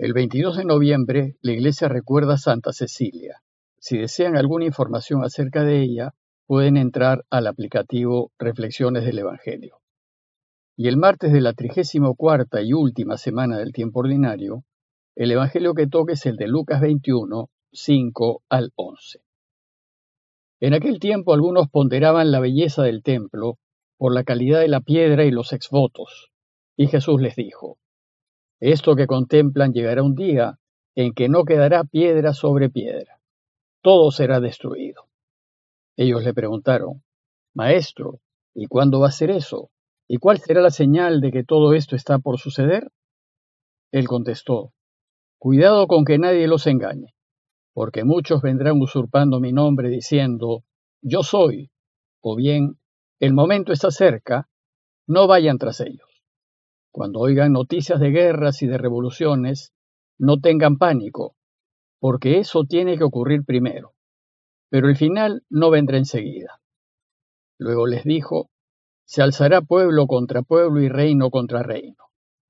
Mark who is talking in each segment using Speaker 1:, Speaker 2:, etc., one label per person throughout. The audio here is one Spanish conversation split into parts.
Speaker 1: El 22 de noviembre, la iglesia recuerda a Santa Cecilia. Si desean alguna información acerca de ella, pueden entrar al aplicativo Reflexiones del Evangelio. Y el martes de la trigésimo cuarta y última semana del tiempo ordinario, el Evangelio que toque es el de Lucas 21, 5 al 11. En aquel tiempo algunos ponderaban la belleza del templo por la calidad de la piedra y los exvotos. Y Jesús les dijo, Esto que contemplan llegará un día en que no quedará piedra sobre piedra. Todo será destruido. Ellos le preguntaron, Maestro, ¿y cuándo va a ser eso? ¿Y cuál será la señal de que todo esto está por suceder? Él contestó, Cuidado con que nadie los engañe, porque muchos vendrán usurpando mi nombre diciendo, Yo soy, o bien, el momento está cerca, no vayan tras ellos. Cuando oigan noticias de guerras y de revoluciones, no tengan pánico, porque eso tiene que ocurrir primero, pero el final no vendrá enseguida. Luego les dijo, se alzará pueblo contra pueblo y reino contra reino.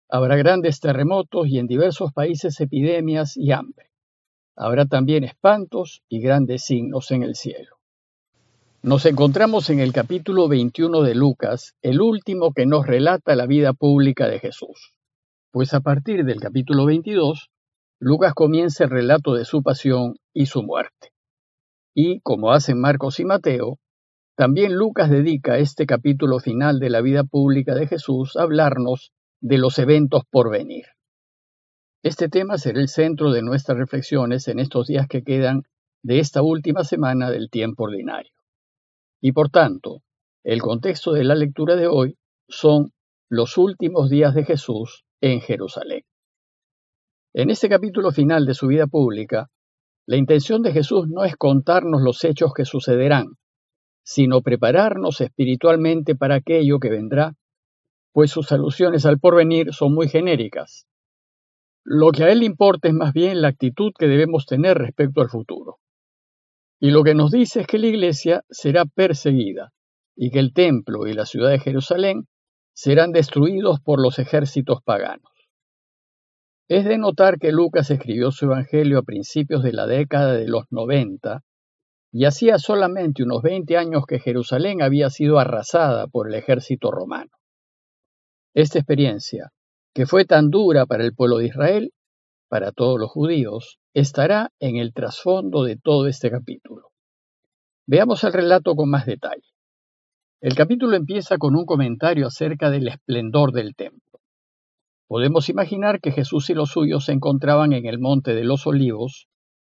Speaker 1: Habrá grandes terremotos y en diversos países epidemias y hambre. Habrá también espantos y grandes signos en el cielo. Nos encontramos en el capítulo 21 de Lucas, el último que nos relata la vida pública de Jesús. Pues a partir del capítulo 22, Lucas comienza el relato de su pasión y su muerte. Y, como hacen Marcos y Mateo, también Lucas dedica este capítulo final de la vida pública de Jesús a hablarnos de los eventos por venir. Este tema será el centro de nuestras reflexiones en estos días que quedan de esta última semana del tiempo ordinario. Y por tanto, el contexto de la lectura de hoy son los últimos días de Jesús en Jerusalén. En este capítulo final de su vida pública, la intención de Jesús no es contarnos los hechos que sucederán, sino prepararnos espiritualmente para aquello que vendrá, pues sus alusiones al porvenir son muy genéricas. Lo que a él importa es más bien la actitud que debemos tener respecto al futuro. Y lo que nos dice es que la iglesia será perseguida y que el templo y la ciudad de Jerusalén serán destruidos por los ejércitos paganos. Es de notar que Lucas escribió su Evangelio a principios de la década de los 90 y hacía solamente unos 20 años que Jerusalén había sido arrasada por el ejército romano. Esta experiencia, que fue tan dura para el pueblo de Israel, para todos los judíos, estará en el trasfondo de todo este capítulo. Veamos el relato con más detalle. El capítulo empieza con un comentario acerca del esplendor del templo. Podemos imaginar que Jesús y los suyos se encontraban en el monte de los olivos,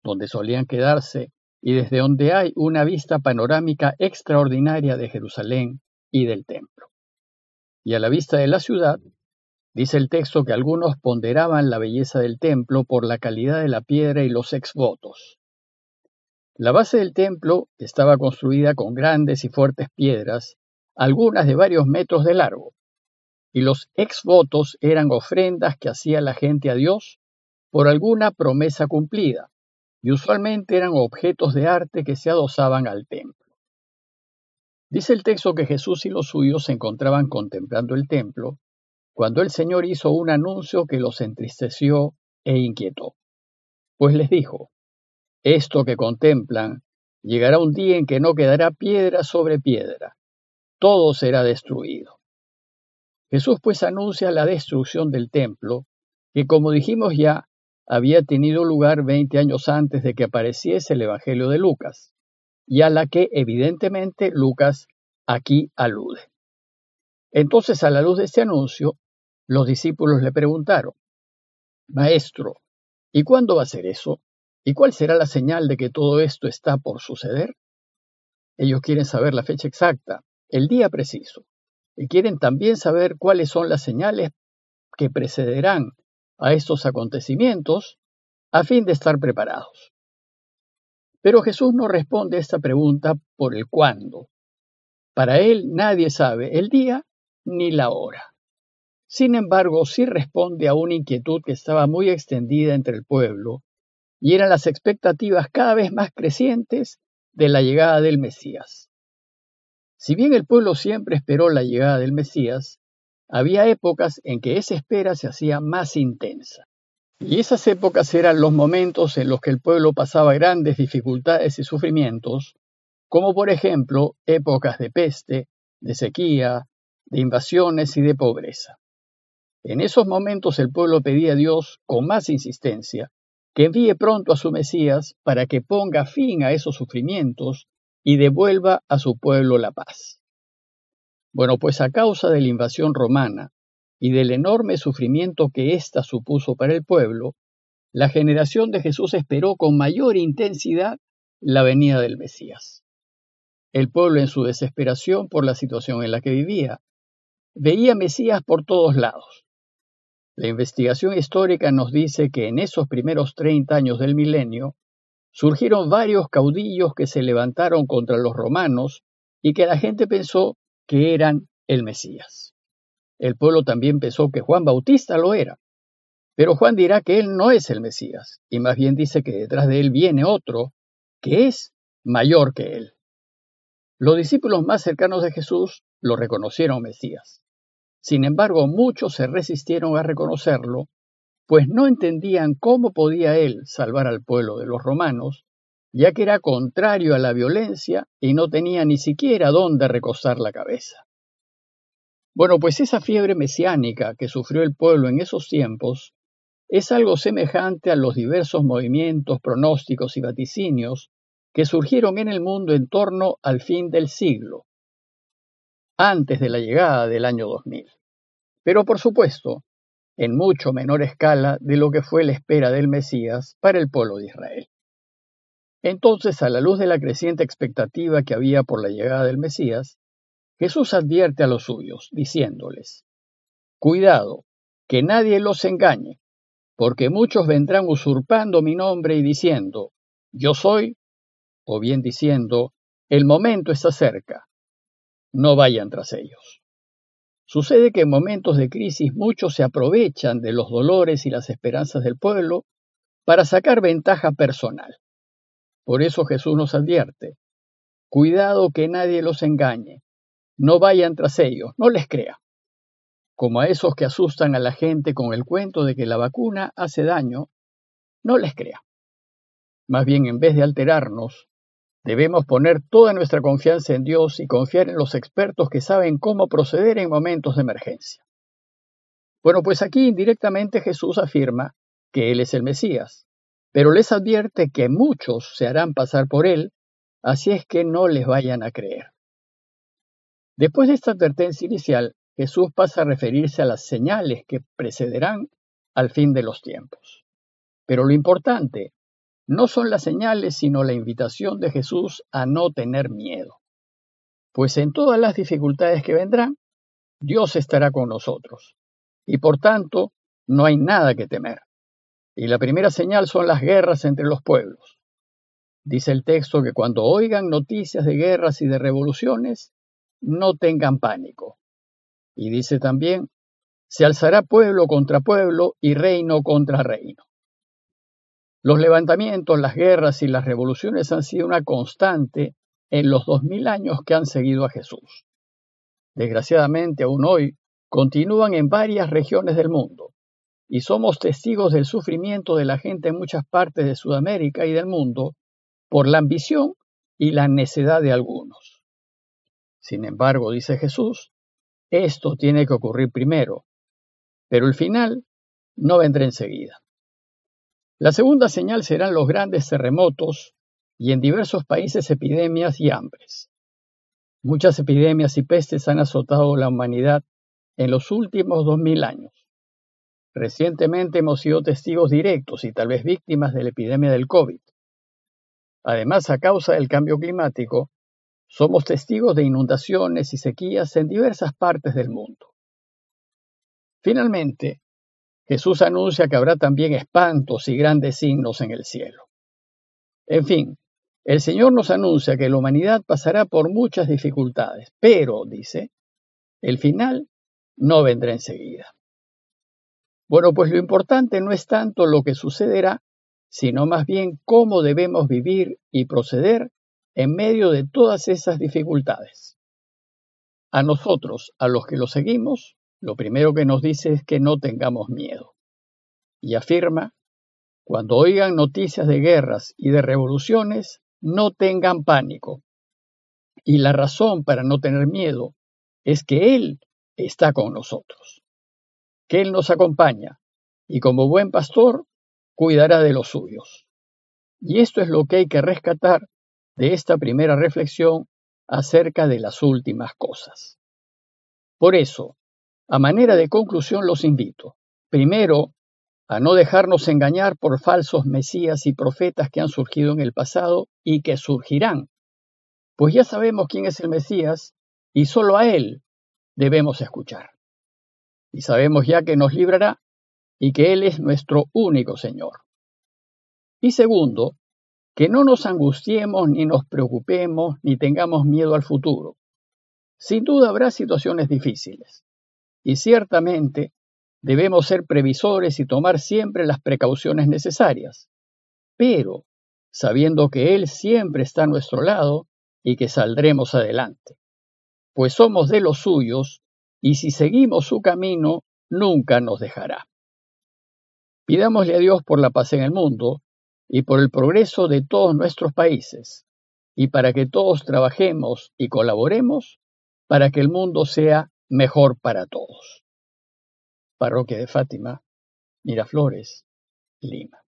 Speaker 1: donde solían quedarse y desde donde hay una vista panorámica extraordinaria de Jerusalén y del templo. Y a la vista de la ciudad, Dice el texto que algunos ponderaban la belleza del templo por la calidad de la piedra y los exvotos. La base del templo estaba construida con grandes y fuertes piedras, algunas de varios metros de largo, y los exvotos eran ofrendas que hacía la gente a Dios por alguna promesa cumplida, y usualmente eran objetos de arte que se adosaban al templo. Dice el texto que Jesús y los suyos se encontraban contemplando el templo, cuando el Señor hizo un anuncio que los entristeció e inquietó. Pues les dijo, esto que contemplan, llegará un día en que no quedará piedra sobre piedra, todo será destruido. Jesús pues anuncia la destrucción del templo, que como dijimos ya, había tenido lugar veinte años antes de que apareciese el Evangelio de Lucas, y a la que evidentemente Lucas aquí alude. Entonces, a la luz de este anuncio, los discípulos le preguntaron, Maestro, ¿y cuándo va a ser eso? ¿Y cuál será la señal de que todo esto está por suceder? Ellos quieren saber la fecha exacta, el día preciso, y quieren también saber cuáles son las señales que precederán a estos acontecimientos a fin de estar preparados. Pero Jesús no responde a esta pregunta por el cuándo. Para él nadie sabe el día ni la hora. Sin embargo, sí responde a una inquietud que estaba muy extendida entre el pueblo, y eran las expectativas cada vez más crecientes de la llegada del Mesías. Si bien el pueblo siempre esperó la llegada del Mesías, había épocas en que esa espera se hacía más intensa. Y esas épocas eran los momentos en los que el pueblo pasaba grandes dificultades y sufrimientos, como por ejemplo épocas de peste, de sequía, de invasiones y de pobreza. En esos momentos el pueblo pedía a Dios con más insistencia que envíe pronto a su Mesías para que ponga fin a esos sufrimientos y devuelva a su pueblo la paz. Bueno, pues a causa de la invasión romana y del enorme sufrimiento que ésta supuso para el pueblo, la generación de Jesús esperó con mayor intensidad la venida del Mesías. El pueblo en su desesperación por la situación en la que vivía, veía Mesías por todos lados. La investigación histórica nos dice que en esos primeros 30 años del milenio surgieron varios caudillos que se levantaron contra los romanos y que la gente pensó que eran el Mesías. El pueblo también pensó que Juan Bautista lo era. Pero Juan dirá que él no es el Mesías, y más bien dice que detrás de él viene otro que es mayor que él. Los discípulos más cercanos de Jesús lo reconocieron Mesías. Sin embargo, muchos se resistieron a reconocerlo, pues no entendían cómo podía él salvar al pueblo de los romanos, ya que era contrario a la violencia y no tenía ni siquiera dónde recostar la cabeza. Bueno, pues esa fiebre mesiánica que sufrió el pueblo en esos tiempos es algo semejante a los diversos movimientos, pronósticos y vaticinios que surgieron en el mundo en torno al fin del siglo, antes de la llegada del año 2000. Pero por supuesto, en mucho menor escala de lo que fue la espera del Mesías para el pueblo de Israel. Entonces, a la luz de la creciente expectativa que había por la llegada del Mesías, Jesús advierte a los suyos, diciéndoles, Cuidado, que nadie los engañe, porque muchos vendrán usurpando mi nombre y diciendo, Yo soy, o bien diciendo, El momento está cerca. No vayan tras ellos. Sucede que en momentos de crisis muchos se aprovechan de los dolores y las esperanzas del pueblo para sacar ventaja personal. Por eso Jesús nos advierte, cuidado que nadie los engañe, no vayan tras ellos, no les crea. Como a esos que asustan a la gente con el cuento de que la vacuna hace daño, no les crea. Más bien, en vez de alterarnos, debemos poner toda nuestra confianza en Dios y confiar en los expertos que saben cómo proceder en momentos de emergencia. Bueno, pues aquí indirectamente Jesús afirma que Él es el Mesías, pero les advierte que muchos se harán pasar por Él, así es que no les vayan a creer. Después de esta advertencia inicial, Jesús pasa a referirse a las señales que precederán al fin de los tiempos. Pero lo importante no son las señales, sino la invitación de Jesús a no tener miedo. Pues en todas las dificultades que vendrán, Dios estará con nosotros. Y por tanto, no hay nada que temer. Y la primera señal son las guerras entre los pueblos. Dice el texto que cuando oigan noticias de guerras y de revoluciones, no tengan pánico. Y dice también, se alzará pueblo contra pueblo y reino contra reino. Los levantamientos, las guerras y las revoluciones han sido una constante en los dos mil años que han seguido a Jesús. Desgraciadamente, aún hoy, continúan en varias regiones del mundo, y somos testigos del sufrimiento de la gente en muchas partes de Sudamérica y del mundo por la ambición y la necedad de algunos. Sin embargo, dice Jesús, esto tiene que ocurrir primero, pero el final no vendrá enseguida. La segunda señal serán los grandes terremotos y en diversos países epidemias y hambres. Muchas epidemias y pestes han azotado la humanidad en los últimos dos mil años. Recientemente hemos sido testigos directos y tal vez víctimas de la epidemia del COVID. Además, a causa del cambio climático, somos testigos de inundaciones y sequías en diversas partes del mundo. Finalmente, Jesús anuncia que habrá también espantos y grandes signos en el cielo. En fin, el Señor nos anuncia que la humanidad pasará por muchas dificultades, pero, dice, el final no vendrá enseguida. Bueno, pues lo importante no es tanto lo que sucederá, sino más bien cómo debemos vivir y proceder en medio de todas esas dificultades. A nosotros, a los que lo seguimos, lo primero que nos dice es que no tengamos miedo. Y afirma Cuando oigan noticias de guerras y de revoluciones, no tengan pánico. Y la razón para no tener miedo es que Él está con nosotros, que Él nos acompaña y como buen pastor cuidará de los suyos. Y esto es lo que hay que rescatar de esta primera reflexión acerca de las últimas cosas. Por eso, a manera de conclusión los invito, primero, a no dejarnos engañar por falsos mesías y profetas que han surgido en el pasado y que surgirán, pues ya sabemos quién es el Mesías y solo a Él debemos escuchar. Y sabemos ya que nos librará y que Él es nuestro único Señor. Y segundo, que no nos angustiemos ni nos preocupemos ni tengamos miedo al futuro. Sin duda habrá situaciones difíciles y ciertamente debemos ser previsores y tomar siempre las precauciones necesarias, pero sabiendo que Él siempre está a nuestro lado y que saldremos adelante, pues somos de los suyos y si seguimos su camino nunca nos dejará. Pidámosle a Dios por la paz en el mundo y por el progreso de todos nuestros países, y para que todos trabajemos y colaboremos para que el mundo sea mejor para todos. Parroquia de Fátima, Miraflores, Lima.